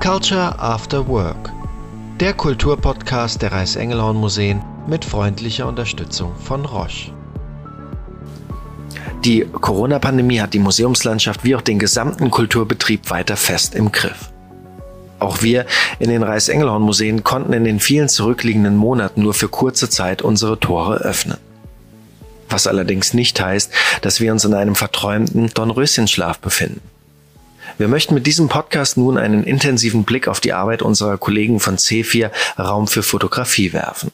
Culture After Work, der Kulturpodcast der Reichsengelhorn Museen mit freundlicher Unterstützung von Roche. Die Corona-Pandemie hat die Museumslandschaft wie auch den gesamten Kulturbetrieb weiter fest im Griff. Auch wir in den Reichsengelhorn-Museen konnten in den vielen zurückliegenden Monaten nur für kurze Zeit unsere Tore öffnen. Was allerdings nicht heißt, dass wir uns in einem verträumten Dornröschenschlaf befinden. Wir möchten mit diesem Podcast nun einen intensiven Blick auf die Arbeit unserer Kollegen von C4 Raum für Fotografie werfen.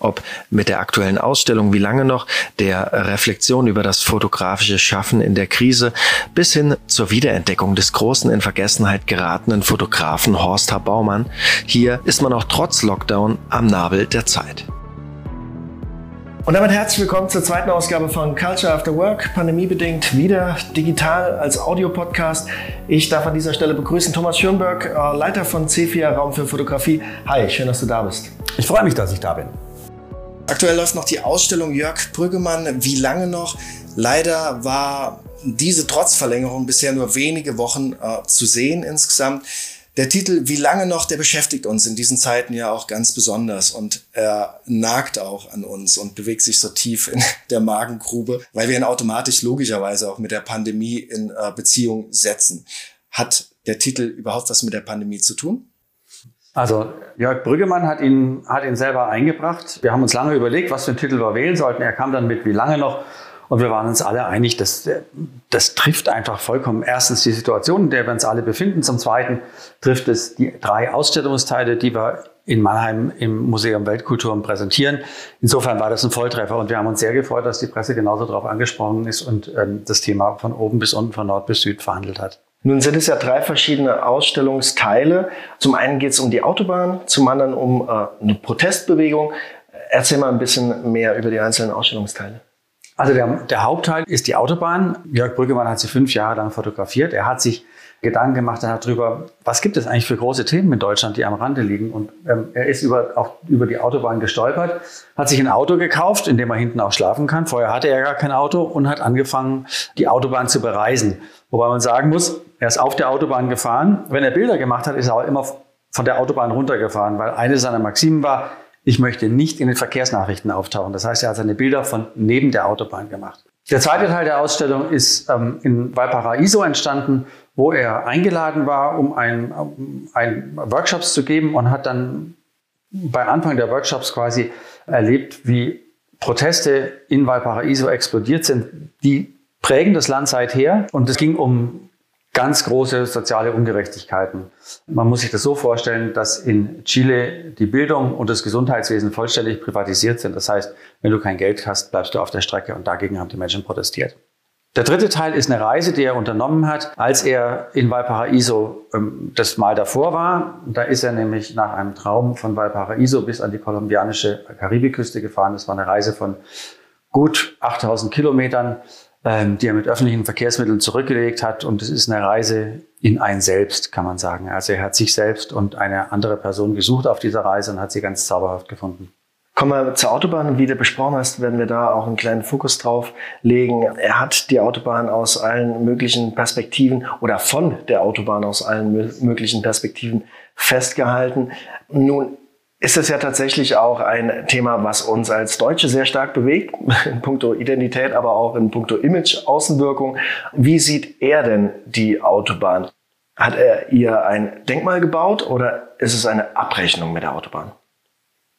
Ob mit der aktuellen Ausstellung Wie lange noch, der Reflexion über das fotografische Schaffen in der Krise bis hin zur Wiederentdeckung des großen in Vergessenheit geratenen Fotografen Horst H. Baumann, hier ist man auch trotz Lockdown am Nabel der Zeit. Und damit herzlich willkommen zur zweiten Ausgabe von Culture After Work, pandemiebedingt wieder digital als Audiopodcast. Ich darf an dieser Stelle begrüßen Thomas Schönberg, äh, Leiter von C4 Raum für Fotografie. Hi, schön, dass du da bist. Ich freue mich, dass ich da bin. Aktuell läuft noch die Ausstellung Jörg Brüggemann. Wie lange noch? Leider war diese Trotzverlängerung bisher nur wenige Wochen äh, zu sehen insgesamt. Der Titel Wie lange noch, der beschäftigt uns in diesen Zeiten ja auch ganz besonders und er nagt auch an uns und bewegt sich so tief in der Magengrube, weil wir ihn automatisch logischerweise auch mit der Pandemie in äh, Beziehung setzen. Hat der Titel überhaupt was mit der Pandemie zu tun? Also Jörg Brüggemann hat ihn, hat ihn selber eingebracht. Wir haben uns lange überlegt, was für einen Titel wir wählen sollten. Er kam dann mit Wie lange noch? Und wir waren uns alle einig, dass das trifft einfach vollkommen erstens die Situation, in der wir uns alle befinden. Zum Zweiten trifft es die drei Ausstellungsteile, die wir in Mannheim im Museum Weltkulturen präsentieren. Insofern war das ein Volltreffer und wir haben uns sehr gefreut, dass die Presse genauso darauf angesprochen ist und ähm, das Thema von oben bis unten, von Nord bis Süd verhandelt hat. Nun sind es ja drei verschiedene Ausstellungsteile. Zum einen geht es um die Autobahn, zum anderen um äh, eine Protestbewegung. Erzähl mal ein bisschen mehr über die einzelnen Ausstellungsteile. Also der, der Hauptteil ist die Autobahn. Jörg Brüggemann hat sie fünf Jahre lang fotografiert. Er hat sich Gedanken gemacht darüber, was gibt es eigentlich für große Themen in Deutschland, die am Rande liegen. Und ähm, er ist über, auch über die Autobahn gestolpert, hat sich ein Auto gekauft, in dem er hinten auch schlafen kann. Vorher hatte er gar kein Auto und hat angefangen, die Autobahn zu bereisen. Wobei man sagen muss, er ist auf der Autobahn gefahren. Wenn er Bilder gemacht hat, ist er auch immer von der Autobahn runtergefahren, weil eine seiner Maximen war, ich möchte nicht in den Verkehrsnachrichten auftauchen. Das heißt, er hat seine Bilder von neben der Autobahn gemacht. Der zweite Teil der Ausstellung ist ähm, in Valparaiso entstanden, wo er eingeladen war, um ein, um Workshops zu geben und hat dann bei Anfang der Workshops quasi erlebt, wie Proteste in Valparaiso explodiert sind. Die prägen das Land seither und es ging um ganz große soziale Ungerechtigkeiten. Man muss sich das so vorstellen, dass in Chile die Bildung und das Gesundheitswesen vollständig privatisiert sind. Das heißt, wenn du kein Geld hast, bleibst du auf der Strecke und dagegen haben die Menschen protestiert. Der dritte Teil ist eine Reise, die er unternommen hat, als er in Valparaiso ähm, das Mal davor war. Da ist er nämlich nach einem Traum von Valparaiso bis an die kolumbianische Karibikküste gefahren. Das war eine Reise von gut 8000 Kilometern ähm, die er mit öffentlichen Verkehrsmitteln zurückgelegt hat. Und es ist eine Reise in ein Selbst, kann man sagen. Also er hat sich selbst und eine andere Person gesucht auf dieser Reise und hat sie ganz zauberhaft gefunden. Kommen wir zur Autobahn. Wie du besprochen hast, werden wir da auch einen kleinen Fokus drauf legen. Er hat die Autobahn aus allen möglichen Perspektiven oder von der Autobahn aus allen möglichen Perspektiven festgehalten. Nun ist es ja tatsächlich auch ein Thema, was uns als Deutsche sehr stark bewegt, in puncto Identität, aber auch in puncto Image, Außenwirkung. Wie sieht er denn die Autobahn? Hat er ihr ein Denkmal gebaut oder ist es eine Abrechnung mit der Autobahn?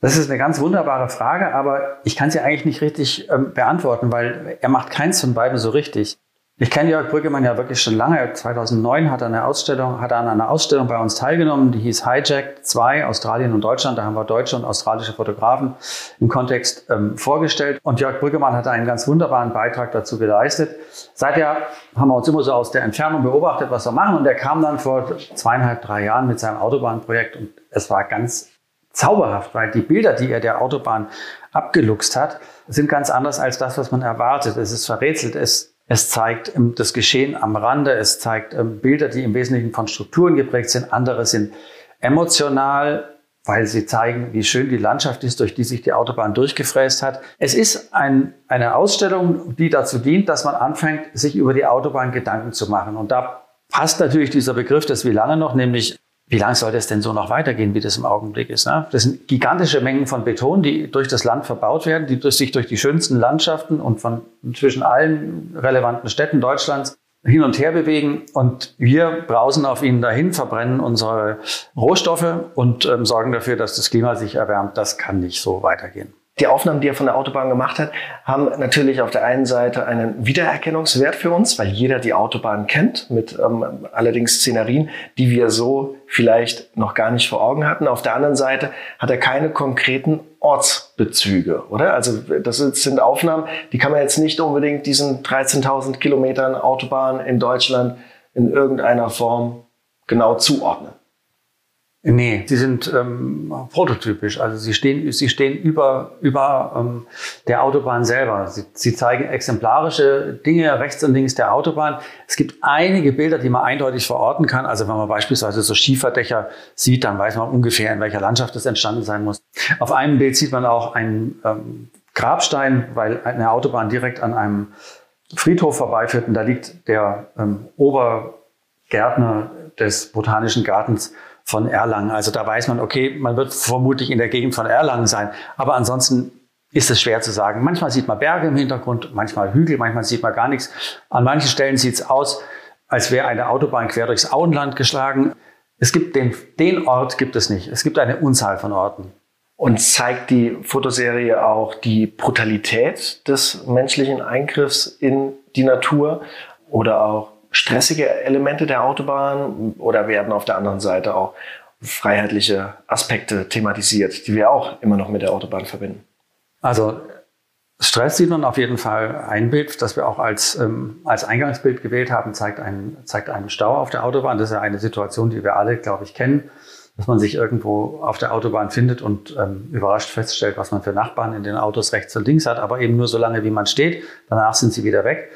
Das ist eine ganz wunderbare Frage, aber ich kann sie eigentlich nicht richtig ähm, beantworten, weil er macht keins von beiden so richtig. Ich kenne Jörg Brüggemann ja wirklich schon lange. 2009 hat er, eine Ausstellung, hat er an einer Ausstellung bei uns teilgenommen, die hieß Hijack 2, Australien und Deutschland. Da haben wir deutsche und australische Fotografen im Kontext ähm, vorgestellt. Und Jörg Brüggemann hat einen ganz wunderbaren Beitrag dazu geleistet. Seither haben wir uns immer so aus der Entfernung beobachtet, was wir machen. Und er kam dann vor zweieinhalb, drei Jahren mit seinem Autobahnprojekt und es war ganz zauberhaft, weil die Bilder, die er der Autobahn abgeluchst hat, sind ganz anders als das, was man erwartet. Es ist verrätselt. Es es zeigt ähm, das Geschehen am Rande. Es zeigt ähm, Bilder, die im Wesentlichen von Strukturen geprägt sind. Andere sind emotional, weil sie zeigen, wie schön die Landschaft ist, durch die sich die Autobahn durchgefräst hat. Es ist ein, eine Ausstellung, die dazu dient, dass man anfängt, sich über die Autobahn Gedanken zu machen. Und da passt natürlich dieser Begriff des Wie lange noch, nämlich wie lange soll das denn so noch weitergehen, wie das im Augenblick ist? Ne? Das sind gigantische Mengen von Beton, die durch das Land verbaut werden, die sich durch die schönsten Landschaften und von zwischen allen relevanten Städten Deutschlands hin und her bewegen. Und wir brausen auf ihnen dahin, verbrennen unsere Rohstoffe und ähm, sorgen dafür, dass das Klima sich erwärmt. Das kann nicht so weitergehen. Die Aufnahmen, die er von der Autobahn gemacht hat, haben natürlich auf der einen Seite einen Wiedererkennungswert für uns, weil jeder die Autobahn kennt, mit ähm, allerdings Szenarien, die wir so vielleicht noch gar nicht vor Augen hatten. Auf der anderen Seite hat er keine konkreten Ortsbezüge, oder? Also das sind Aufnahmen, die kann man jetzt nicht unbedingt diesen 13.000 Kilometern Autobahn in Deutschland in irgendeiner Form genau zuordnen. Nee, sie sind ähm, prototypisch. Also sie stehen, sie stehen über, über ähm, der Autobahn selber. Sie, sie zeigen exemplarische Dinge rechts und links der Autobahn. Es gibt einige Bilder, die man eindeutig verorten kann. Also wenn man beispielsweise so Schieferdächer sieht, dann weiß man ungefähr, in welcher Landschaft das entstanden sein muss. Auf einem Bild sieht man auch einen ähm, Grabstein, weil eine Autobahn direkt an einem Friedhof vorbeiführt. Und da liegt der ähm, Obergärtner des Botanischen Gartens von Erlangen. Also da weiß man, okay, man wird vermutlich in der Gegend von Erlangen sein. Aber ansonsten ist es schwer zu sagen. Manchmal sieht man Berge im Hintergrund, manchmal Hügel, manchmal sieht man gar nichts. An manchen Stellen sieht es aus, als wäre eine Autobahn quer durchs Auenland geschlagen. Es gibt den, den Ort gibt es nicht. Es gibt eine Unzahl von Orten. Und zeigt die Fotoserie auch die Brutalität des menschlichen Eingriffs in die Natur oder auch stressige Elemente der Autobahn oder werden auf der anderen Seite auch freiheitliche Aspekte thematisiert, die wir auch immer noch mit der Autobahn verbinden? Also Stress sieht man auf jeden Fall. Ein Bild, das wir auch als, ähm, als Eingangsbild gewählt haben, zeigt einen, zeigt einen Stau auf der Autobahn. Das ist ja eine Situation, die wir alle, glaube ich, kennen, dass man sich irgendwo auf der Autobahn findet und ähm, überrascht feststellt, was man für Nachbarn in den Autos rechts und links hat, aber eben nur so lange, wie man steht. Danach sind sie wieder weg.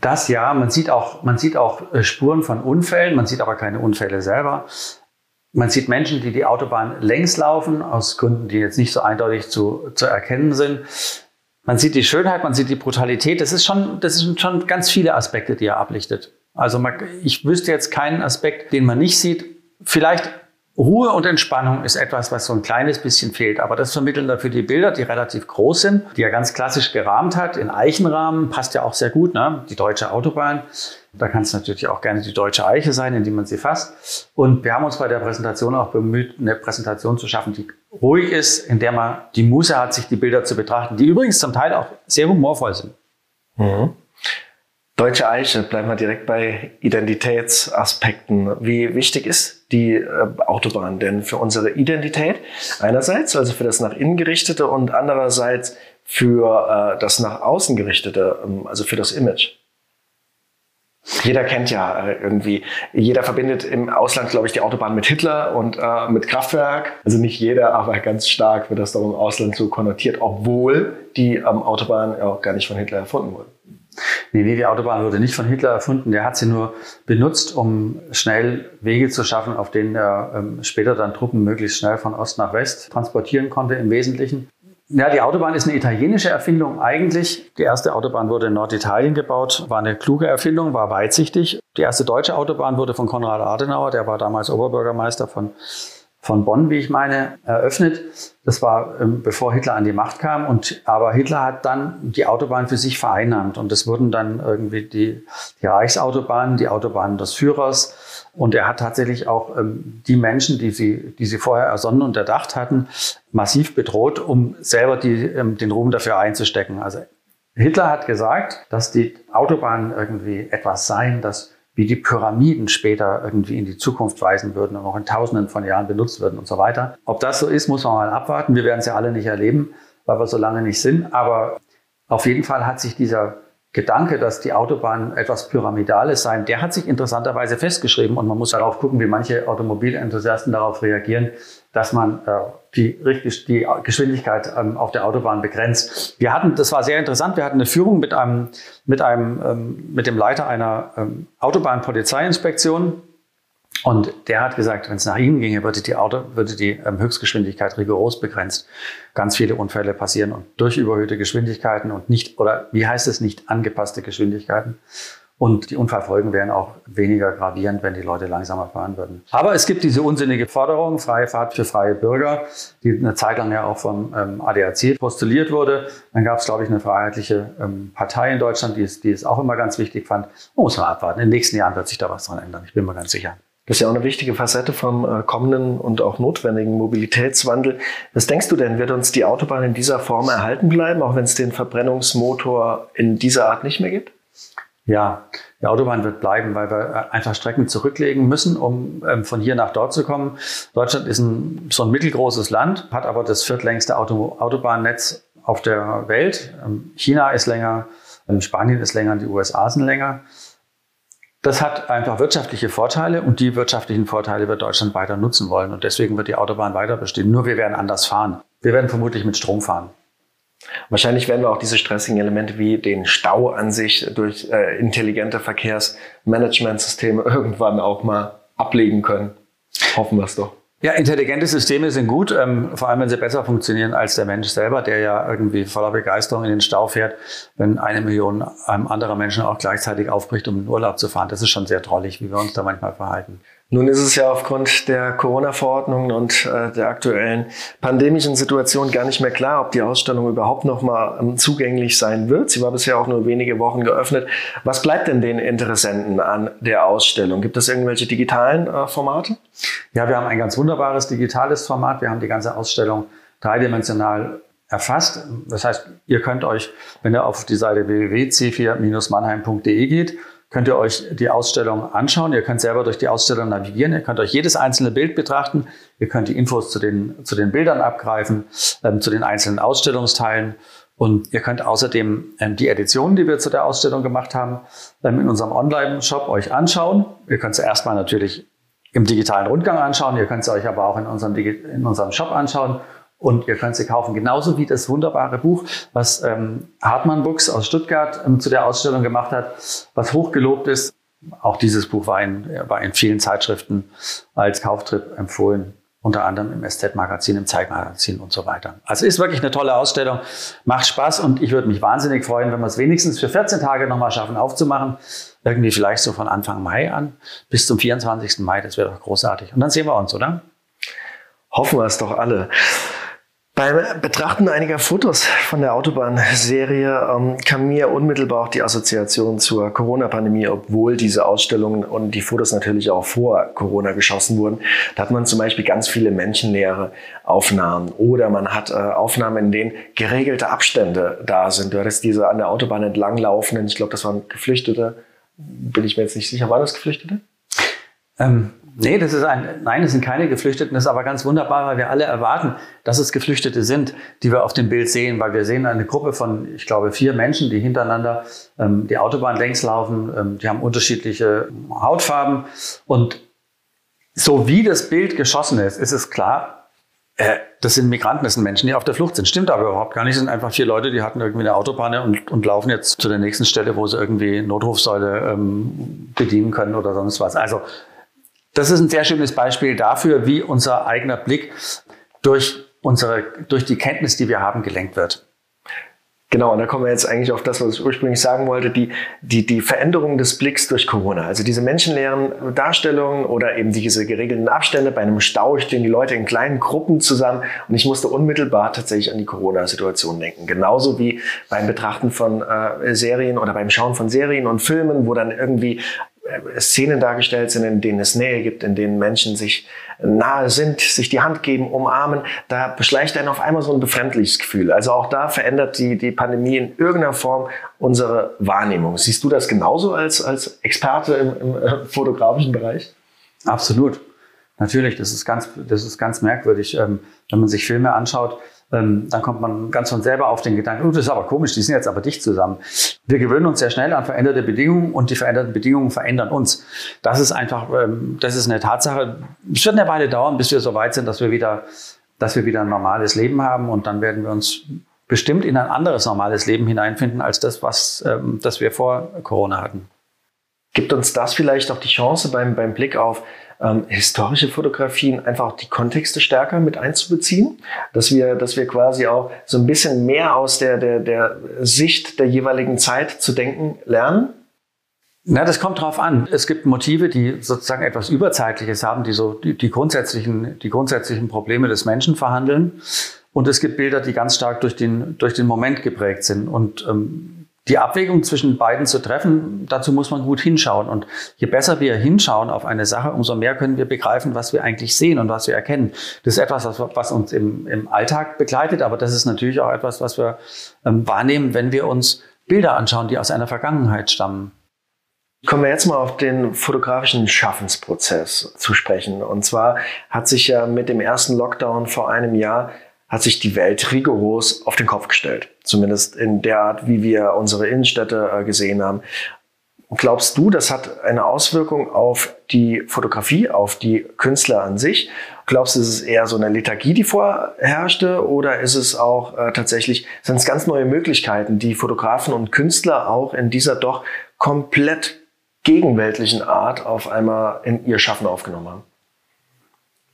Das ja, man sieht auch, man sieht auch äh, Spuren von Unfällen, man sieht aber keine Unfälle selber. Man sieht Menschen, die die Autobahn längs laufen, aus Gründen, die jetzt nicht so eindeutig zu, zu erkennen sind. Man sieht die Schönheit, man sieht die Brutalität. Das ist schon, das sind schon ganz viele Aspekte, die er ablichtet. Also man, ich wüsste jetzt keinen Aspekt, den man nicht sieht. Vielleicht Ruhe und Entspannung ist etwas, was so ein kleines bisschen fehlt. Aber das vermitteln dafür die Bilder, die relativ groß sind, die er ganz klassisch gerahmt hat, in Eichenrahmen, passt ja auch sehr gut, ne? die deutsche Autobahn. Da kann es natürlich auch gerne die deutsche Eiche sein, in die man sie fasst. Und wir haben uns bei der Präsentation auch bemüht, eine Präsentation zu schaffen, die ruhig ist, in der man die Muße hat, sich die Bilder zu betrachten, die übrigens zum Teil auch sehr humorvoll sind. Mhm. Deutsche Eiche, bleiben wir direkt bei Identitätsaspekten. Wie wichtig ist die äh, Autobahn denn für unsere Identität? Einerseits, also für das nach innen gerichtete und andererseits für äh, das nach außen gerichtete, ähm, also für das Image. Jeder kennt ja äh, irgendwie, jeder verbindet im Ausland, glaube ich, die Autobahn mit Hitler und äh, mit Kraftwerk. Also nicht jeder, aber ganz stark wird das doch im Ausland so konnotiert, obwohl die ähm, Autobahn auch gar nicht von Hitler erfunden wurde. Die Levi-Autobahn wurde nicht von Hitler erfunden. Der hat sie nur benutzt, um schnell Wege zu schaffen, auf denen er ähm, später dann Truppen möglichst schnell von Ost nach West transportieren konnte im Wesentlichen. Ja, die Autobahn ist eine italienische Erfindung eigentlich. Die erste Autobahn wurde in Norditalien gebaut, war eine kluge Erfindung, war weitsichtig. Die erste deutsche Autobahn wurde von Konrad Adenauer, der war damals Oberbürgermeister von von Bonn, wie ich meine, eröffnet. Das war ähm, bevor Hitler an die Macht kam. Und, aber Hitler hat dann die Autobahn für sich vereinnahmt. Und das wurden dann irgendwie die, die Reichsautobahnen, die Autobahnen des Führers. Und er hat tatsächlich auch ähm, die Menschen, die sie, die sie vorher ersonnen und erdacht hatten, massiv bedroht, um selber die, ähm, den Ruhm dafür einzustecken. Also Hitler hat gesagt, dass die Autobahnen irgendwie etwas seien, das wie die Pyramiden später irgendwie in die Zukunft weisen würden und noch in Tausenden von Jahren benutzt würden und so weiter. Ob das so ist, muss man mal abwarten. Wir werden es ja alle nicht erleben, weil wir so lange nicht sind. Aber auf jeden Fall hat sich dieser Gedanke, dass die Autobahnen etwas Pyramidales seien, der hat sich interessanterweise festgeschrieben und man muss darauf gucken, wie manche Automobilenthusiasten darauf reagieren, dass man äh, die, richtig, die Geschwindigkeit ähm, auf der Autobahn begrenzt. Wir hatten, das war sehr interessant, wir hatten eine Führung mit einem, mit einem, ähm, mit dem Leiter einer ähm, Autobahnpolizeiinspektion. Und der hat gesagt, wenn es nach ihm ginge, würde die, Auto, würde die ähm, Höchstgeschwindigkeit rigoros begrenzt. Ganz viele Unfälle passieren und durch überhöhte Geschwindigkeiten und nicht, oder wie heißt es, nicht angepasste Geschwindigkeiten. Und die Unfallfolgen wären auch weniger gravierend, wenn die Leute langsamer fahren würden. Aber es gibt diese unsinnige Forderung, freie Fahrt für freie Bürger, die eine Zeit lang ja auch vom ähm, ADAC postuliert wurde. Dann gab es, glaube ich, eine freiheitliche ähm, Partei in Deutschland, die es, die es auch immer ganz wichtig fand. Man muss mal abwarten. In den nächsten Jahren wird sich da was dran ändern. Ich bin mir ganz sicher. Das ist ja auch eine wichtige Facette vom äh, kommenden und auch notwendigen Mobilitätswandel. Was denkst du denn, wird uns die Autobahn in dieser Form erhalten bleiben, auch wenn es den Verbrennungsmotor in dieser Art nicht mehr gibt? Ja, die Autobahn wird bleiben, weil wir äh, einfach Strecken zurücklegen müssen, um ähm, von hier nach dort zu kommen. Deutschland ist ein, so ein mittelgroßes Land, hat aber das viertlängste Auto, Autobahnnetz auf der Welt. Ähm, China ist länger, ähm, Spanien ist länger, die USA sind länger. Das hat einfach wirtschaftliche Vorteile und die wirtschaftlichen Vorteile wird Deutschland weiter nutzen wollen. Und deswegen wird die Autobahn weiter bestehen. Nur wir werden anders fahren. Wir werden vermutlich mit Strom fahren. Wahrscheinlich werden wir auch diese stressigen Elemente wie den Stau an sich durch äh, intelligente Verkehrsmanagementsysteme irgendwann auch mal ablegen können. Hoffen wir es doch. Ja, intelligente Systeme sind gut, ähm, vor allem wenn sie besser funktionieren als der Mensch selber, der ja irgendwie voller Begeisterung in den Stau fährt, wenn eine Million anderer Menschen auch gleichzeitig aufbricht, um in Urlaub zu fahren. Das ist schon sehr trollig, wie wir uns da manchmal verhalten. Nun ist es ja aufgrund der Corona-Verordnungen und äh, der aktuellen pandemischen Situation gar nicht mehr klar, ob die Ausstellung überhaupt noch mal ähm, zugänglich sein wird. Sie war bisher auch nur wenige Wochen geöffnet. Was bleibt denn den Interessenten an der Ausstellung? Gibt es irgendwelche digitalen äh, Formate? Ja, wir haben ein ganz wunderbares digitales Format. Wir haben die ganze Ausstellung dreidimensional erfasst. Das heißt, ihr könnt euch, wenn ihr auf die Seite www.c4-mannheim.de geht, könnt ihr euch die Ausstellung anschauen. Ihr könnt selber durch die Ausstellung navigieren. Ihr könnt euch jedes einzelne Bild betrachten. Ihr könnt die Infos zu den, zu den Bildern abgreifen, ähm, zu den einzelnen Ausstellungsteilen. Und ihr könnt außerdem ähm, die Editionen, die wir zu der Ausstellung gemacht haben, ähm, in unserem Online-Shop euch anschauen. Ihr könnt sie erstmal natürlich im digitalen Rundgang anschauen. Ihr könnt sie euch aber auch in unserem, in unserem Shop anschauen. Und ihr könnt sie kaufen, genauso wie das wunderbare Buch, was ähm, Hartmann Books aus Stuttgart ähm, zu der Ausstellung gemacht hat, was hochgelobt ist. Auch dieses Buch war in, war in vielen Zeitschriften als Kauftrip empfohlen, unter anderem im SZ-Magazin, im Zeitmagazin und so weiter. Also ist wirklich eine tolle Ausstellung, macht Spaß und ich würde mich wahnsinnig freuen, wenn wir es wenigstens für 14 Tage nochmal schaffen aufzumachen. Irgendwie vielleicht so von Anfang Mai an bis zum 24. Mai, das wäre doch großartig. Und dann sehen wir uns, oder? Hoffen wir es doch alle. Beim Betrachten einiger Fotos von der Autobahnserie ähm, kam mir unmittelbar auch die Assoziation zur Corona-Pandemie, obwohl diese Ausstellungen und die Fotos natürlich auch vor Corona geschossen wurden. Da hat man zum Beispiel ganz viele menschenleere Aufnahmen oder man hat äh, Aufnahmen, in denen geregelte Abstände da sind. Du hattest diese an der Autobahn entlanglaufenden, ich glaube, das waren Geflüchtete, bin ich mir jetzt nicht sicher, waren das Geflüchtete? Ähm, Nee, das ist ein, nein, es sind keine Geflüchteten. Das ist aber ganz wunderbar, weil wir alle erwarten, dass es Geflüchtete sind, die wir auf dem Bild sehen, weil wir sehen eine Gruppe von, ich glaube, vier Menschen, die hintereinander ähm, die Autobahn längs laufen. Ähm, die haben unterschiedliche Hautfarben und so wie das Bild geschossen ist, ist es klar, äh, das sind Migranten, das sind Menschen, die auf der Flucht sind. Stimmt aber überhaupt gar nicht. Das sind einfach vier Leute, die hatten irgendwie eine Autobahn und, und laufen jetzt zu der nächsten Stelle, wo sie irgendwie Notrufsäule ähm, bedienen können oder sonst was. Also das ist ein sehr schönes Beispiel dafür, wie unser eigener Blick durch unsere, durch die Kenntnis, die wir haben, gelenkt wird. Genau, und da kommen wir jetzt eigentlich auf das, was ich ursprünglich sagen wollte, die, die, die Veränderung des Blicks durch Corona. Also diese menschenleeren Darstellungen oder eben diese geregelten Abstände. Bei einem Stau stehen die Leute in kleinen Gruppen zusammen und ich musste unmittelbar tatsächlich an die Corona-Situation denken. Genauso wie beim Betrachten von äh, Serien oder beim Schauen von Serien und Filmen, wo dann irgendwie Szenen dargestellt sind, in denen es Nähe gibt, in denen Menschen sich nahe sind, sich die Hand geben, umarmen, da beschleicht einen auf einmal so ein befremdliches Gefühl. Also auch da verändert die, die Pandemie in irgendeiner Form unsere Wahrnehmung. Siehst du das genauso als, als Experte im, im äh, fotografischen Bereich? Absolut. Natürlich, das ist ganz, das ist ganz merkwürdig, ähm, wenn man sich Filme anschaut ähm, dann kommt man ganz von selber auf den Gedanken, oh, das ist aber komisch, die sind jetzt aber dicht zusammen. Wir gewöhnen uns sehr schnell an veränderte Bedingungen und die veränderten Bedingungen verändern uns. Das ist einfach, ähm, das ist eine Tatsache. Es wird eine Weile dauern, bis wir so weit sind, dass wir wieder, dass wir wieder ein normales Leben haben und dann werden wir uns bestimmt in ein anderes normales Leben hineinfinden als das, was ähm, das wir vor Corona hatten. Gibt uns das vielleicht auch die Chance beim, beim Blick auf ähm, historische Fotografien einfach auch die Kontexte stärker mit einzubeziehen, dass wir, dass wir quasi auch so ein bisschen mehr aus der, der, der Sicht der jeweiligen Zeit zu denken lernen? Na, das kommt drauf an. Es gibt Motive, die sozusagen etwas Überzeitliches haben, die so die, die, grundsätzlichen, die grundsätzlichen Probleme des Menschen verhandeln. Und es gibt Bilder, die ganz stark durch den, durch den Moment geprägt sind. Und ähm, die Abwägung zwischen beiden zu treffen, dazu muss man gut hinschauen. Und je besser wir hinschauen auf eine Sache, umso mehr können wir begreifen, was wir eigentlich sehen und was wir erkennen. Das ist etwas, was, uns im, im Alltag begleitet, aber das ist natürlich auch etwas, was wir ähm, wahrnehmen, wenn wir uns Bilder anschauen, die aus einer Vergangenheit stammen. Kommen wir jetzt mal auf den fotografischen Schaffensprozess zu sprechen. Und zwar hat sich ja mit dem ersten Lockdown vor einem Jahr hat sich die Welt rigoros auf den Kopf gestellt. Zumindest in der Art, wie wir unsere Innenstädte äh, gesehen haben. Glaubst du, das hat eine Auswirkung auf die Fotografie, auf die Künstler an sich? Glaubst du, ist es eher so eine Lethargie, die vorherrschte, oder ist es auch äh, tatsächlich, sind es ganz neue Möglichkeiten, die Fotografen und Künstler auch in dieser doch komplett gegenweltlichen Art auf einmal in ihr Schaffen aufgenommen haben?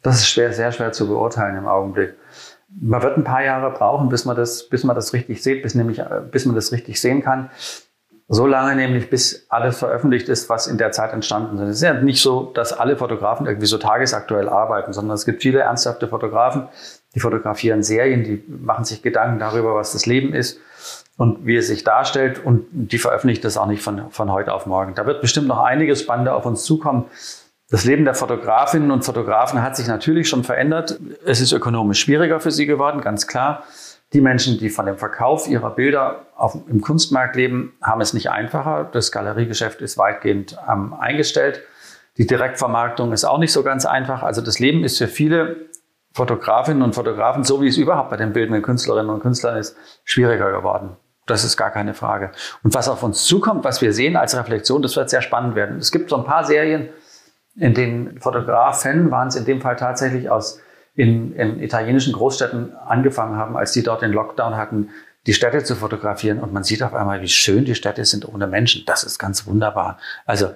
Das ist schwer, sehr schwer zu beurteilen im Augenblick. Man wird ein paar Jahre brauchen, bis man das, bis man das richtig sieht, bis nämlich, bis man das richtig sehen kann. So lange nämlich, bis alles veröffentlicht ist, was in der Zeit entstanden ist. Es ist ja nicht so, dass alle Fotografen irgendwie so tagesaktuell arbeiten, sondern es gibt viele ernsthafte Fotografen, die fotografieren Serien, die machen sich Gedanken darüber, was das Leben ist und wie es sich darstellt und die veröffentlichen das auch nicht von, von heute auf morgen. Da wird bestimmt noch einiges Spannende auf uns zukommen. Das Leben der Fotografinnen und Fotografen hat sich natürlich schon verändert. Es ist ökonomisch schwieriger für sie geworden, ganz klar. Die Menschen, die von dem Verkauf ihrer Bilder auf, im Kunstmarkt leben, haben es nicht einfacher. Das Galeriegeschäft ist weitgehend ähm, eingestellt. Die Direktvermarktung ist auch nicht so ganz einfach. Also das Leben ist für viele Fotografinnen und Fotografen, so wie es überhaupt bei den bildenden Künstlerinnen und Künstlern ist, schwieriger geworden. Das ist gar keine Frage. Und was auf uns zukommt, was wir sehen als Reflexion, das wird sehr spannend werden. Es gibt so ein paar Serien, in denen Fotografen waren es in dem Fall tatsächlich aus in, in italienischen Großstädten angefangen haben, als die dort den Lockdown hatten, die Städte zu fotografieren. Und man sieht auf einmal, wie schön die Städte sind ohne Menschen. Das ist ganz wunderbar. Also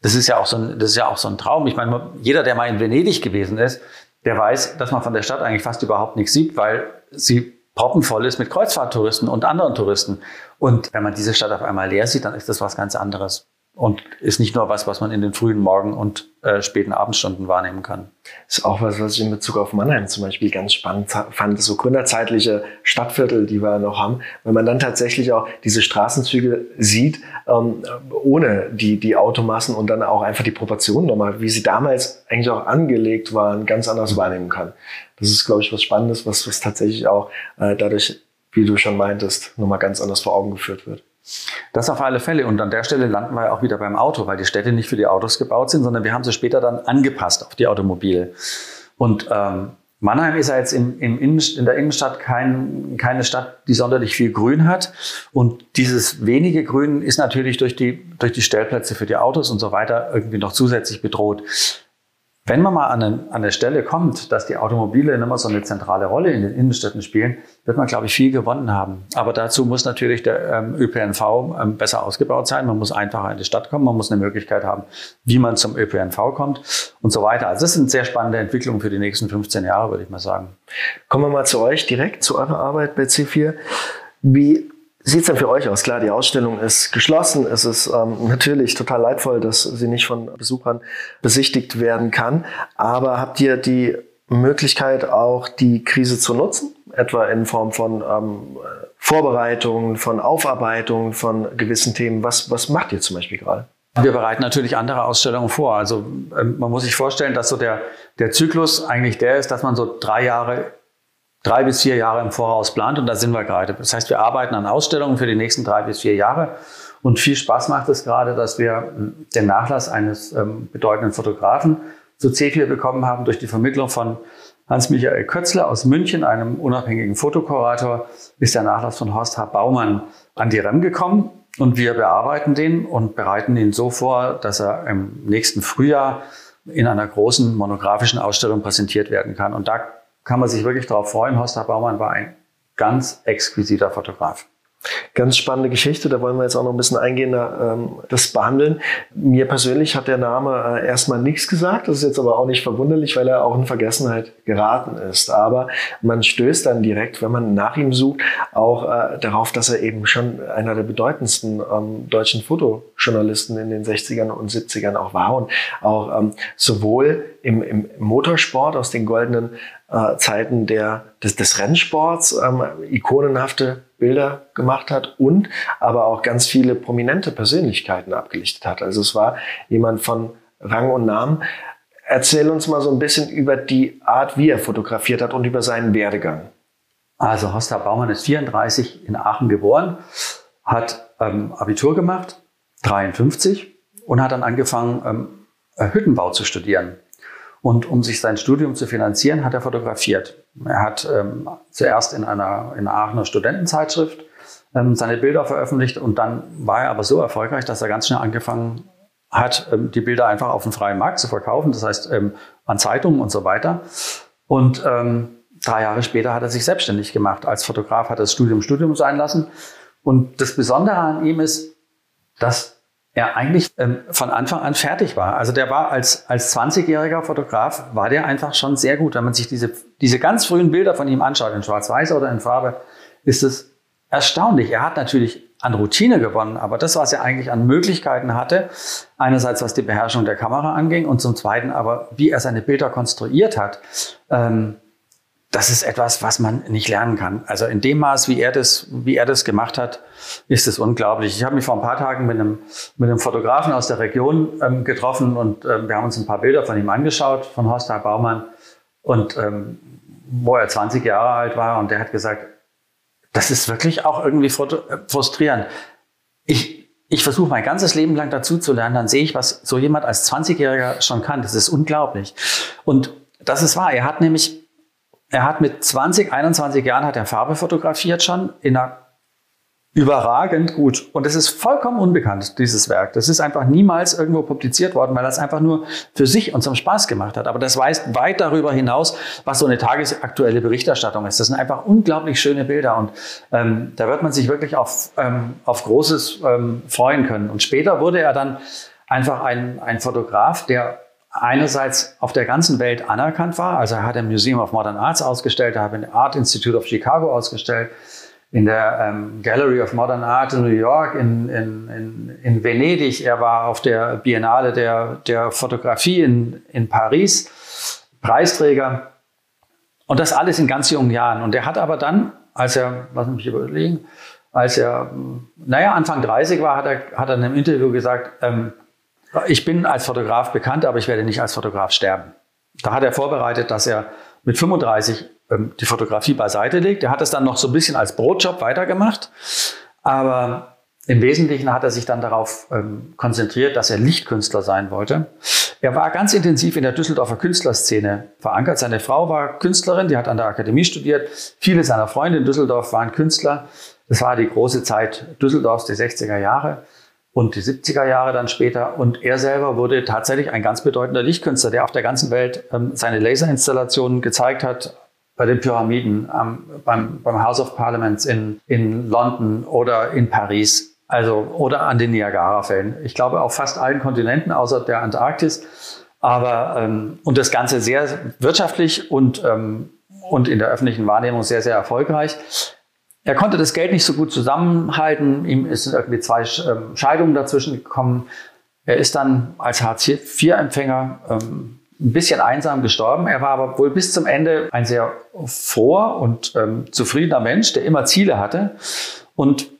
das ist ja auch so ein, das ist ja auch so ein Traum. Ich meine, jeder, der mal in Venedig gewesen ist, der weiß, dass man von der Stadt eigentlich fast überhaupt nichts sieht, weil sie proppenvoll ist mit Kreuzfahrttouristen und anderen Touristen. Und wenn man diese Stadt auf einmal leer sieht, dann ist das was ganz anderes und ist nicht nur was, was man in den frühen Morgen- und äh, späten Abendstunden wahrnehmen kann. Ist auch was, was ich in Bezug auf Mannheim zum Beispiel ganz spannend fand, so gründerzeitliche Stadtviertel, die wir noch haben, wenn man dann tatsächlich auch diese Straßenzüge sieht, ähm, ohne die, die Automassen und dann auch einfach die Proportionen nochmal, wie sie damals eigentlich auch angelegt waren, ganz anders wahrnehmen kann. Das ist, glaube ich, was Spannendes, was, was tatsächlich auch äh, dadurch, wie du schon meintest, nochmal ganz anders vor Augen geführt wird. Das auf alle Fälle. Und an der Stelle landen wir auch wieder beim Auto, weil die Städte nicht für die Autos gebaut sind, sondern wir haben sie später dann angepasst auf die Automobile. Und ähm, Mannheim ist ja jetzt im, im in der Innenstadt kein, keine Stadt, die sonderlich viel Grün hat. Und dieses wenige Grün ist natürlich durch die, durch die Stellplätze für die Autos und so weiter irgendwie noch zusätzlich bedroht. Wenn man mal an eine, an eine Stelle kommt, dass die Automobile mehr so eine zentrale Rolle in den Innenstädten spielen, wird man, glaube ich, viel gewonnen haben. Aber dazu muss natürlich der ähm, ÖPNV ähm, besser ausgebaut sein. Man muss einfacher in die Stadt kommen. Man muss eine Möglichkeit haben, wie man zum ÖPNV kommt und so weiter. Also das sind sehr spannende Entwicklungen für die nächsten 15 Jahre, würde ich mal sagen. Kommen wir mal zu euch direkt, zu eurer Arbeit bei C4. Wie sieht es denn für euch aus? Klar, die Ausstellung ist geschlossen. Es ist ähm, natürlich total leidvoll, dass sie nicht von Besuchern besichtigt werden kann. Aber habt ihr die Möglichkeit, auch die Krise zu nutzen? Etwa in Form von ähm, Vorbereitungen, von Aufarbeitungen von gewissen Themen. Was, was macht ihr zum Beispiel gerade? Wir bereiten natürlich andere Ausstellungen vor. Also ähm, man muss sich vorstellen, dass so der, der Zyklus eigentlich der ist, dass man so drei Jahre drei bis vier Jahre im Voraus plant und da sind wir gerade. Das heißt, wir arbeiten an Ausstellungen für die nächsten drei bis vier Jahre und viel Spaß macht es gerade, dass wir den Nachlass eines ähm, bedeutenden Fotografen zu C4 bekommen haben durch die Vermittlung von Hans-Michael Kötzler aus München, einem unabhängigen Fotokurator, ist der Nachlass von Horst H. Baumann an die REM gekommen. Und wir bearbeiten den und bereiten ihn so vor, dass er im nächsten Frühjahr in einer großen monografischen Ausstellung präsentiert werden kann. Und da kann man sich wirklich darauf freuen. Horst Baumann war ein ganz exquisiter Fotograf. Ganz spannende Geschichte, da wollen wir jetzt auch noch ein bisschen eingehender ähm, das behandeln. Mir persönlich hat der Name äh, erstmal nichts gesagt, das ist jetzt aber auch nicht verwunderlich, weil er auch in Vergessenheit geraten ist. Aber man stößt dann direkt, wenn man nach ihm sucht, auch äh, darauf, dass er eben schon einer der bedeutendsten ähm, deutschen Fotojournalisten in den 60ern und 70ern auch war und auch ähm, sowohl im, im Motorsport aus den goldenen äh, Zeiten der, des, des Rennsports ähm, ikonenhafte Bilder gemacht hat und aber auch ganz viele prominente Persönlichkeiten abgelichtet hat. Also es war jemand von Rang und Namen. Erzähl uns mal so ein bisschen über die Art, wie er fotografiert hat und über seinen Werdegang. Also Hosta Baumann ist 34 in Aachen geboren, hat ähm, Abitur gemacht, 53 und hat dann angefangen, ähm, Hüttenbau zu studieren. Und um sich sein Studium zu finanzieren, hat er fotografiert. Er hat ähm, zuerst in einer, in einer Aachener Studentenzeitschrift ähm, seine Bilder veröffentlicht und dann war er aber so erfolgreich, dass er ganz schnell angefangen hat, ähm, die Bilder einfach auf dem freien Markt zu verkaufen, das heißt ähm, an Zeitungen und so weiter. Und ähm, drei Jahre später hat er sich selbstständig gemacht. Als Fotograf hat er das Studium Studium sein lassen. Und das Besondere an ihm ist, dass er eigentlich ähm, von Anfang an fertig war. Also der war als, als 20-jähriger Fotograf, war der einfach schon sehr gut. Wenn man sich diese, diese ganz frühen Bilder von ihm anschaut, in Schwarz-Weiß oder in Farbe, ist es erstaunlich. Er hat natürlich an Routine gewonnen, aber das, was er eigentlich an Möglichkeiten hatte, einerseits was die Beherrschung der Kamera anging und zum Zweiten aber, wie er seine Bilder konstruiert hat, ähm, das ist etwas, was man nicht lernen kann. Also in dem Maß, wie er das, wie er das gemacht hat, ist es unglaublich. Ich habe mich vor ein paar Tagen mit einem, mit einem Fotografen aus der Region ähm, getroffen und ähm, wir haben uns ein paar Bilder von ihm angeschaut, von Horst Baumann, und ähm, wo er 20 Jahre alt war und der hat gesagt, das ist wirklich auch irgendwie frustrierend. Ich, ich versuche mein ganzes Leben lang dazu zu lernen, dann sehe ich, was so jemand als 20-Jähriger schon kann. Das ist unglaublich. Und das ist wahr. Er hat nämlich er hat mit 20, 21 Jahren hat er Farbe fotografiert schon in einer überragend gut. Und es ist vollkommen unbekannt, dieses Werk. Das ist einfach niemals irgendwo publiziert worden, weil er es einfach nur für sich und zum Spaß gemacht hat. Aber das weist weit darüber hinaus, was so eine tagesaktuelle Berichterstattung ist. Das sind einfach unglaublich schöne Bilder und ähm, da wird man sich wirklich auf, ähm, auf Großes ähm, freuen können. Und später wurde er dann einfach ein, ein Fotograf, der einerseits auf der ganzen Welt anerkannt war. Also er hat im Museum of Modern Arts ausgestellt, er hat im Art Institute of Chicago ausgestellt, in der ähm, Gallery of Modern Art in New York, in, in, in, in Venedig. Er war auf der Biennale der, der Fotografie in, in Paris, Preisträger. Und das alles in ganz jungen Jahren. Und er hat aber dann, als er, lass mich überlegen, als er, naja, Anfang 30 war, hat er, hat er in einem Interview gesagt, ähm, ich bin als Fotograf bekannt, aber ich werde nicht als Fotograf sterben. Da hat er vorbereitet, dass er mit 35 ähm, die Fotografie beiseite legt. Er hat es dann noch so ein bisschen als Brotjob weitergemacht, aber im Wesentlichen hat er sich dann darauf ähm, konzentriert, dass er Lichtkünstler sein wollte. Er war ganz intensiv in der Düsseldorfer Künstlerszene verankert. Seine Frau war Künstlerin, die hat an der Akademie studiert. Viele seiner Freunde in Düsseldorf waren Künstler. Das war die große Zeit Düsseldorfs, die 60er Jahre und die 70er Jahre dann später. Und er selber wurde tatsächlich ein ganz bedeutender Lichtkünstler, der auf der ganzen Welt ähm, seine Laserinstallationen gezeigt hat, bei den Pyramiden, ähm, beim, beim House of Parliaments in, in London oder in Paris, also oder an den Niagara-Fällen. Ich glaube auf fast allen Kontinenten außer der Antarktis. Aber ähm, und das Ganze sehr wirtschaftlich und, ähm, und in der öffentlichen Wahrnehmung sehr, sehr erfolgreich. Er konnte das Geld nicht so gut zusammenhalten. Ihm ist irgendwie zwei ähm, Scheidungen dazwischen gekommen. Er ist dann als Hartz-IV-Empfänger ähm, ein bisschen einsam gestorben. Er war aber wohl bis zum Ende ein sehr froher und ähm, zufriedener Mensch, der immer Ziele hatte. Und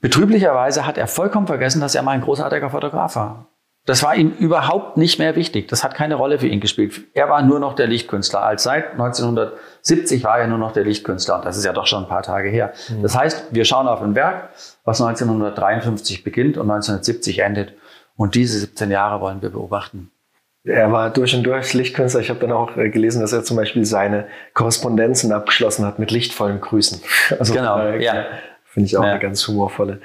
betrüblicherweise hat er vollkommen vergessen, dass er mal ein großartiger Fotograf war. Das war ihm überhaupt nicht mehr wichtig. Das hat keine Rolle für ihn gespielt. Er war nur noch der Lichtkünstler. Als seit 1970 war er nur noch der Lichtkünstler. Und das ist ja doch schon ein paar Tage her. Mhm. Das heißt, wir schauen auf ein Werk, was 1953 beginnt und 1970 endet. Und diese 17 Jahre wollen wir beobachten. Er war durch und durch Lichtkünstler. Ich habe dann auch äh, gelesen, dass er zum Beispiel seine Korrespondenzen abgeschlossen hat mit lichtvollen Grüßen. Also, genau, ja Finde ich auch ja. eine ganz humorvolle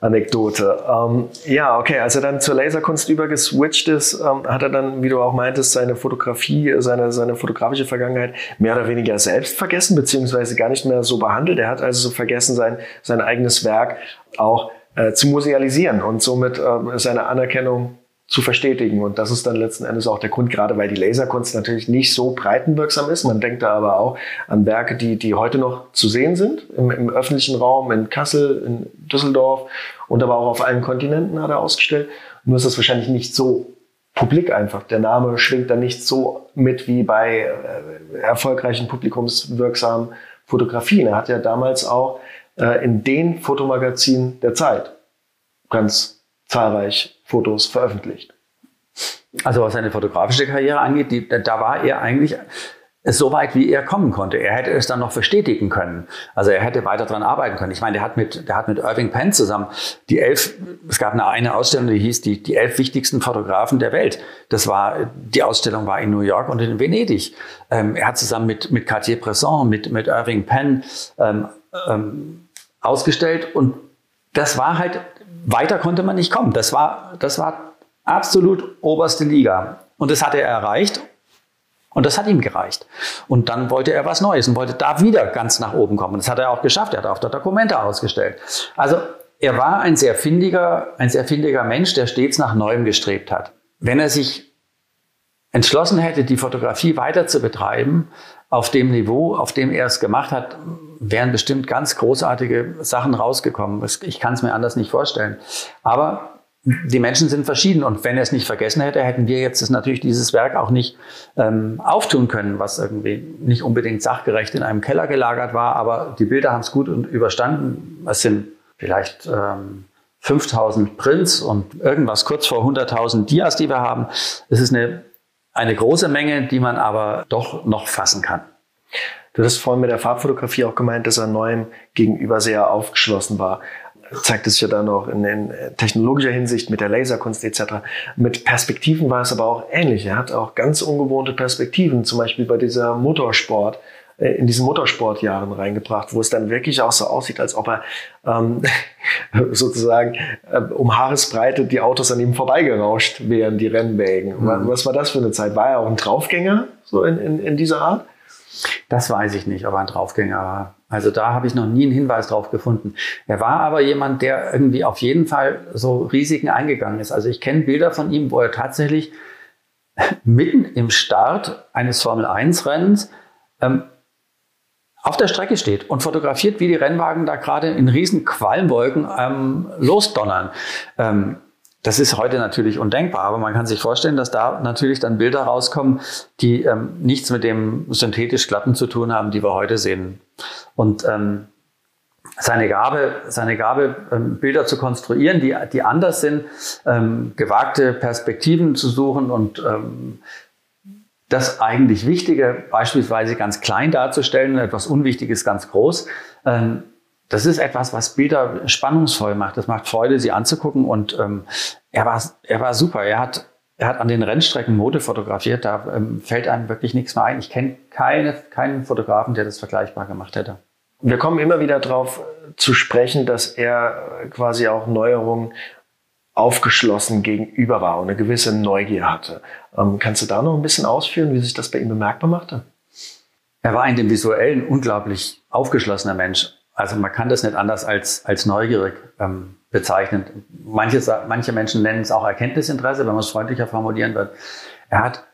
Anekdote. Ähm, ja, okay, als er dann zur Laserkunst übergeswitcht ist, ähm, hat er dann, wie du auch meintest, seine Fotografie, seine, seine fotografische Vergangenheit mehr oder weniger selbst vergessen, beziehungsweise gar nicht mehr so behandelt. Er hat also so vergessen, sein, sein eigenes Werk auch äh, zu musealisieren und somit äh, seine Anerkennung zu verstetigen. Und das ist dann letzten Endes auch der Grund, gerade weil die Laserkunst natürlich nicht so breitenwirksam ist. Man denkt da aber auch an Werke, die, die heute noch zu sehen sind, im, im öffentlichen Raum, in Kassel, in Düsseldorf und aber auch auf allen Kontinenten hat er ausgestellt. Nur ist das wahrscheinlich nicht so publik einfach. Der Name schwingt dann nicht so mit wie bei äh, erfolgreichen publikumswirksamen Fotografien. Er hat ja damals auch äh, in den Fotomagazinen der Zeit ganz zahlreich Fotos veröffentlicht. Also was seine fotografische Karriere angeht, die, da war er eigentlich so weit, wie er kommen konnte. Er hätte es dann noch verstetigen können. Also er hätte weiter daran arbeiten können. Ich meine, der hat mit, der hat mit Irving Penn zusammen die elf, es gab eine, eine Ausstellung, die hieß die, die elf wichtigsten Fotografen der Welt. Das war, die Ausstellung war in New York und in Venedig. Ähm, er hat zusammen mit, mit Cartier-Bresson, mit, mit Irving Penn ähm, ähm, ausgestellt und das war halt weiter konnte man nicht kommen. Das war, das war absolut oberste Liga. Und das hat er erreicht. Und das hat ihm gereicht. Und dann wollte er was Neues und wollte da wieder ganz nach oben kommen. Das hat er auch geschafft. Er hat auch dort Dokumente ausgestellt. Also er war ein sehr findiger, ein sehr findiger Mensch, der stets nach Neuem gestrebt hat. Wenn er sich entschlossen hätte, die Fotografie weiter zu betreiben, auf dem Niveau, auf dem er es gemacht hat, wären bestimmt ganz großartige Sachen rausgekommen. Ich kann es mir anders nicht vorstellen. Aber die Menschen sind verschieden und wenn er es nicht vergessen hätte, hätten wir jetzt natürlich dieses Werk auch nicht ähm, auftun können, was irgendwie nicht unbedingt sachgerecht in einem Keller gelagert war, aber die Bilder haben es gut und überstanden. Es sind vielleicht ähm, 5000 Prints und irgendwas kurz vor 100.000 Dias, die wir haben. Es ist eine, eine große Menge, die man aber doch noch fassen kann. Du hast vorhin mit der Farbfotografie auch gemeint, dass er neuem gegenüber sehr aufgeschlossen war. Zeigt es ja dann auch in, in, technologischer Hinsicht mit der Laserkunst etc. Mit Perspektiven war es aber auch ähnlich. Er hat auch ganz ungewohnte Perspektiven, zum Beispiel bei dieser Motorsport, in diesen Motorsportjahren reingebracht, wo es dann wirklich auch so aussieht, als ob er ähm, sozusagen äh, um Haaresbreite die Autos an ihm vorbeigerauscht wären, die Rennwägen. Mhm. Was war das für eine Zeit? War er auch ein Draufgänger so in, in, in dieser Art? Das weiß ich nicht, ob er ein Draufgänger war. Also da habe ich noch nie einen Hinweis drauf gefunden. Er war aber jemand, der irgendwie auf jeden Fall so Risiken eingegangen ist. Also ich kenne Bilder von ihm, wo er tatsächlich mitten im Start eines Formel-1-Rennens ähm, auf der Strecke steht und fotografiert, wie die Rennwagen da gerade in riesen Qualmwolken ähm, losdonnern. Ähm, das ist heute natürlich undenkbar, aber man kann sich vorstellen, dass da natürlich dann Bilder rauskommen, die ähm, nichts mit dem synthetisch glatten zu tun haben, die wir heute sehen. Und ähm, seine Gabe, seine Gabe ähm, Bilder zu konstruieren, die, die anders sind, ähm, gewagte Perspektiven zu suchen und das eigentlich Wichtige beispielsweise ganz klein darzustellen, etwas Unwichtiges ganz groß. Ähm, das ist etwas, was Bilder spannungsvoll macht. Das macht Freude, sie anzugucken. Und ähm, er, war, er war super. Er hat, er hat an den Rennstrecken Mode fotografiert. Da ähm, fällt einem wirklich nichts mehr ein. Ich kenne keine, keinen Fotografen, der das vergleichbar gemacht hätte. Wir kommen immer wieder darauf zu sprechen, dass er quasi auch Neuerungen aufgeschlossen gegenüber war und eine gewisse Neugier hatte. Ähm, kannst du da noch ein bisschen ausführen, wie sich das bei ihm bemerkbar machte? Er war in dem visuellen unglaublich aufgeschlossener Mensch. Also man kann das nicht anders als, als neugierig ähm, bezeichnen. Manche, manche Menschen nennen es auch Erkenntnisinteresse, wenn man es freundlicher formulieren wird. Er hat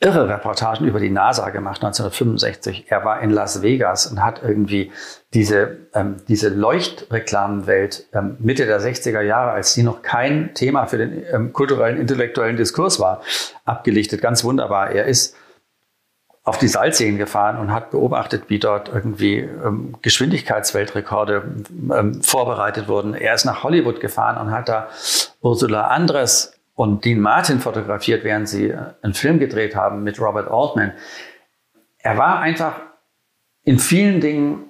irre Reportagen über die NASA gemacht 1965. Er war in Las Vegas und hat irgendwie diese, ähm, diese Leuchtreklamenwelt ähm, Mitte der 60er Jahre, als die noch kein Thema für den ähm, kulturellen, intellektuellen Diskurs war, abgelichtet. Ganz wunderbar. Er ist auf die Salzseen gefahren und hat beobachtet, wie dort irgendwie ähm, Geschwindigkeitsweltrekorde ähm, vorbereitet wurden. Er ist nach Hollywood gefahren und hat da Ursula Andres und Dean Martin fotografiert, während sie äh, einen Film gedreht haben mit Robert Altman. Er war einfach in vielen Dingen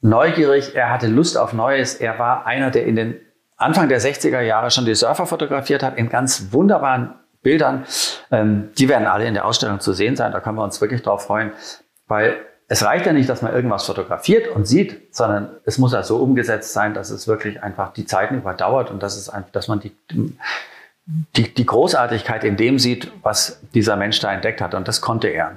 neugierig, er hatte Lust auf Neues. Er war einer, der in den Anfang der 60er Jahre schon die Surfer fotografiert hat, in ganz wunderbaren Bildern. Ähm, die werden alle in der Ausstellung zu sehen sein. Da können wir uns wirklich drauf freuen, weil es reicht ja nicht, dass man irgendwas fotografiert und sieht, sondern es muss ja so umgesetzt sein, dass es wirklich einfach die Zeiten überdauert und dass, es dass man die, die, die Großartigkeit in dem sieht, was dieser Mensch da entdeckt hat. Und das konnte er.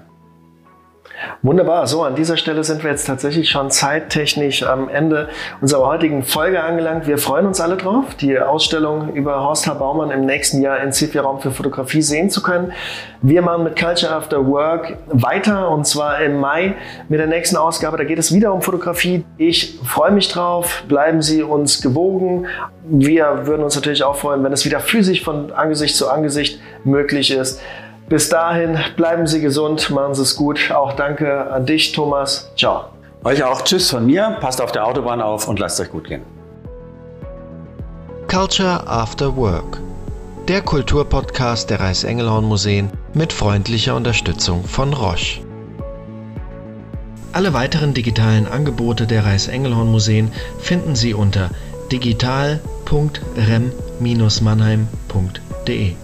Wunderbar. So, an dieser Stelle sind wir jetzt tatsächlich schon zeittechnisch am Ende unserer heutigen Folge angelangt. Wir freuen uns alle drauf, die Ausstellung über Horst H. Baumann im nächsten Jahr in c Raum für Fotografie sehen zu können. Wir machen mit Culture After Work weiter und zwar im Mai mit der nächsten Ausgabe. Da geht es wieder um Fotografie. Ich freue mich drauf. Bleiben Sie uns gewogen. Wir würden uns natürlich auch freuen, wenn es wieder physisch von Angesicht zu Angesicht möglich ist. Bis dahin bleiben Sie gesund, machen Sie es gut. Auch danke an dich, Thomas. Ciao. Euch auch Tschüss von mir. Passt auf der Autobahn auf und lasst euch gut gehen. Culture After Work. Der Kulturpodcast der Reichsengelhorn Museen mit freundlicher Unterstützung von Roche. Alle weiteren digitalen Angebote der Reichsengelhorn Museen finden Sie unter digital.rem-mannheim.de.